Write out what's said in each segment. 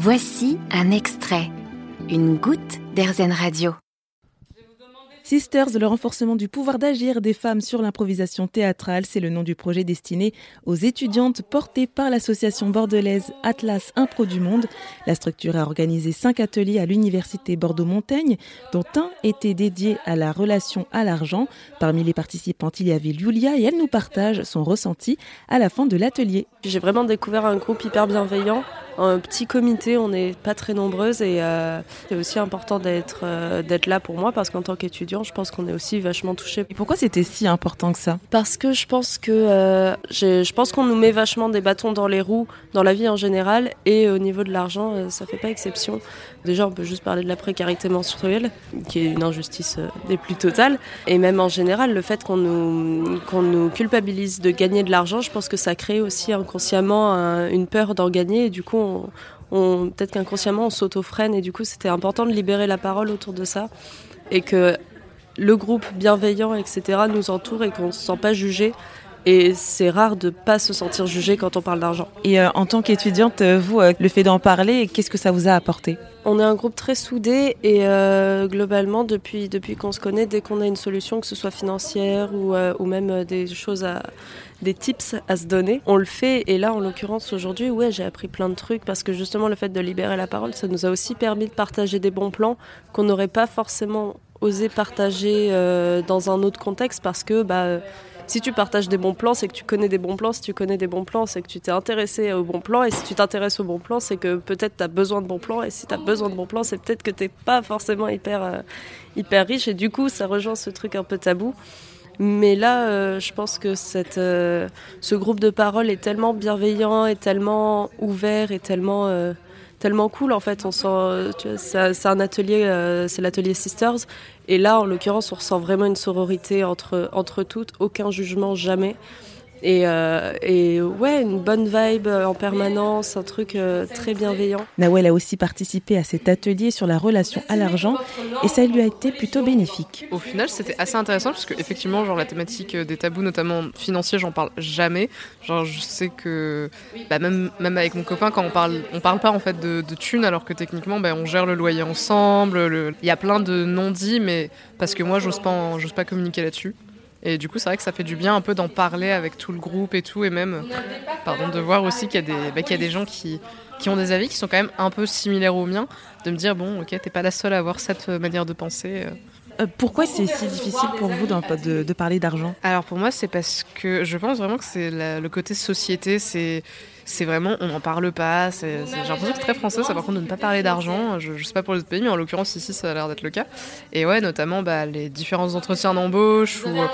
Voici un extrait, une goutte d'Airzen Radio. Sisters, le renforcement du pouvoir d'agir des femmes sur l'improvisation théâtrale, c'est le nom du projet destiné aux étudiantes porté par l'association bordelaise Atlas Impro du Monde. La structure a organisé cinq ateliers à l'université Bordeaux-Montaigne, dont un était dédié à la relation à l'argent. Parmi les participantes, il y avait Julia et elle nous partage son ressenti à la fin de l'atelier. J'ai vraiment découvert un groupe hyper bienveillant un petit comité, on n'est pas très nombreuses et euh, c'est aussi important d'être euh, d'être là pour moi parce qu'en tant qu'étudiant, je pense qu'on est aussi vachement touché. Et pourquoi c'était si important que ça? Parce que je pense que euh, je pense qu'on nous met vachement des bâtons dans les roues dans la vie en général et au niveau de l'argent, ça fait pas exception. Déjà, on peut juste parler de la précarité menstruelle, qui est une injustice des plus totales, et même en général, le fait qu'on nous qu'on nous culpabilise de gagner de l'argent, je pense que ça crée aussi inconsciemment une peur d'en gagner et du coup on, peut-être qu'inconsciemment on s'auto-freine et du coup c'était important de libérer la parole autour de ça et que le groupe bienveillant, etc., nous entoure et qu'on ne se sent pas jugé. Et c'est rare de pas se sentir jugé quand on parle d'argent. Et euh, en tant qu'étudiante, euh, vous, euh, le fait d'en parler, qu'est-ce que ça vous a apporté? On est un groupe très soudé et globalement, depuis, depuis qu'on se connaît, dès qu'on a une solution, que ce soit financière ou, ou même des choses à, des tips à se donner. On le fait et là en l'occurrence aujourd'hui, ouais, j'ai appris plein de trucs parce que justement le fait de libérer la parole, ça nous a aussi permis de partager des bons plans qu'on n'aurait pas forcément osé partager euh, dans un autre contexte parce que bah si tu partages des bons plans, c'est que tu connais des bons plans. Si tu connais des bons plans, c'est que tu t'es intéressé aux bons plans. Et si tu t'intéresses aux bons plans, c'est que peut-être tu as besoin de bons plans. Et si tu as besoin de bons plans, c'est peut-être que tu pas forcément hyper, euh, hyper riche. Et du coup, ça rejoint ce truc un peu tabou. Mais là, euh, je pense que cette, euh, ce groupe de parole est tellement bienveillant, et tellement ouvert, et tellement, tellement cool. En fait, on sent, c'est un atelier, c'est l'atelier Sisters. Et là, en l'occurrence, on ressent vraiment une sororité entre, entre toutes, aucun jugement, jamais. Et, euh, et, ouais, une bonne vibe en permanence, un truc euh, très bienveillant. Nawel a aussi participé à cet atelier sur la relation à l'argent et ça lui a été plutôt bénéfique. Au final, c'était assez intéressant parce que effectivement, genre la thématique des tabous, notamment financiers, j'en parle jamais. Genre, je sais que bah, même, même avec mon copain, quand on parle, on parle pas en fait de, de thunes, alors que techniquement, bah, on gère le loyer ensemble. Il y a plein de non-dits, mais parce que moi, j'ose pas, j'ose pas communiquer là-dessus. Et du coup, c'est vrai que ça fait du bien un peu d'en parler avec tout le groupe et tout, et même pardon, de voir aussi qu'il y, a des, bah, y a des gens qui, qui ont des avis qui sont quand même un peu similaires aux miens, de me dire, bon, ok, t'es pas la seule à avoir cette manière de penser. Euh. Euh, pourquoi c'est si difficile pour vous de, de parler d'argent? Alors pour moi, c'est parce que je pense vraiment que c'est le côté société, c'est c'est vraiment, on n'en parle pas. J'ai l'impression que c'est très français, ça par contre de ne pas parler d'argent. Je, ne sais pas pour les autres pays, mais en l'occurrence ici, ça a l'air d'être le cas. Et ouais, notamment bah, les différents entretiens d'embauche euh,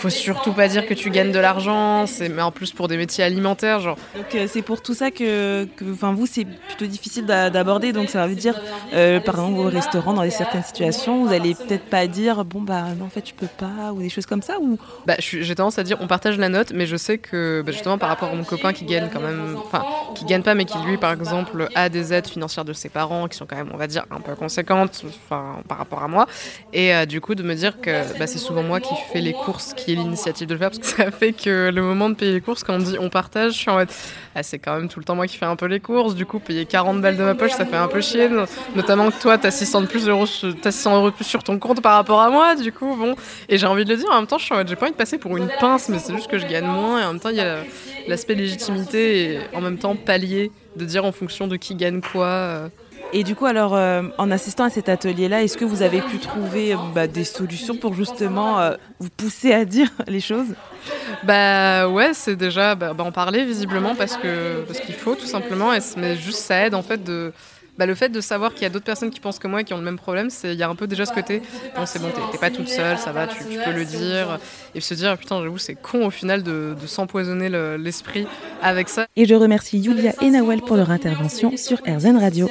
faut surtout pas dire que tu gagnes de l'argent, mais en plus pour des métiers alimentaires, genre. Donc euh, c'est pour tout ça que, enfin vous, c'est plutôt difficile d'aborder. Donc ça veut dire, euh, par exemple, au restaurant, dans certaines situations, vous allez peut-être pas dire, bon bah non, en fait, tu peux pas, ou des choses comme ça, ou? Bah, j'ai tendance à dire, on partage la note, mais je sais que bah, justement par rapport à mon copain qui gagne quand même enfin, qui gagne pas, mais qui lui, par exemple, a des aides financières de ses parents qui sont quand même, on va dire, un peu conséquentes, enfin, par rapport à moi. Et euh, du coup, de me dire que bah, c'est souvent moi qui fais les courses, qui l'initiative de le faire, parce que ça fait que le moment de payer les courses, quand on dit on partage, je suis en mode, ah, c'est quand même tout le temps moi qui fais un peu les courses. Du coup, payer 40 balles de ma poche, ça fait un peu chier. Notamment que toi, t'as 600 de plus euros, as 600 euros de plus sur ton compte par rapport à moi. Du coup, bon. Et j'ai envie de le dire en même temps, je suis en mode, j'ai pas envie de passer pour une pince, mais c'est juste que je gagne moins. Et en même temps, il y a l'aspect légitimité et en même temps palier de dire en fonction de qui gagne quoi. Euh. Et du coup, alors, euh, en assistant à cet atelier-là, est-ce que vous avez pu trouver euh, bah, des solutions pour justement vous pousser à dire les choses? Bah ouais, c'est déjà bah, bah, en parler visiblement parce que parce qu'il faut tout simplement. Et, mais juste ça aide en fait de bah, le fait de savoir qu'il y a d'autres personnes qui pensent que moi et qui ont le même problème, c'est il y a un peu déjà ce côté, bon c'est bon, t'es pas toute seule, ça va, tu, peux le dire, et se dire putain j'avoue c'est con au final de, s'empoisonner l'esprit avec ça. Et je remercie Julia et Nawel pour leur intervention sur RZN Radio.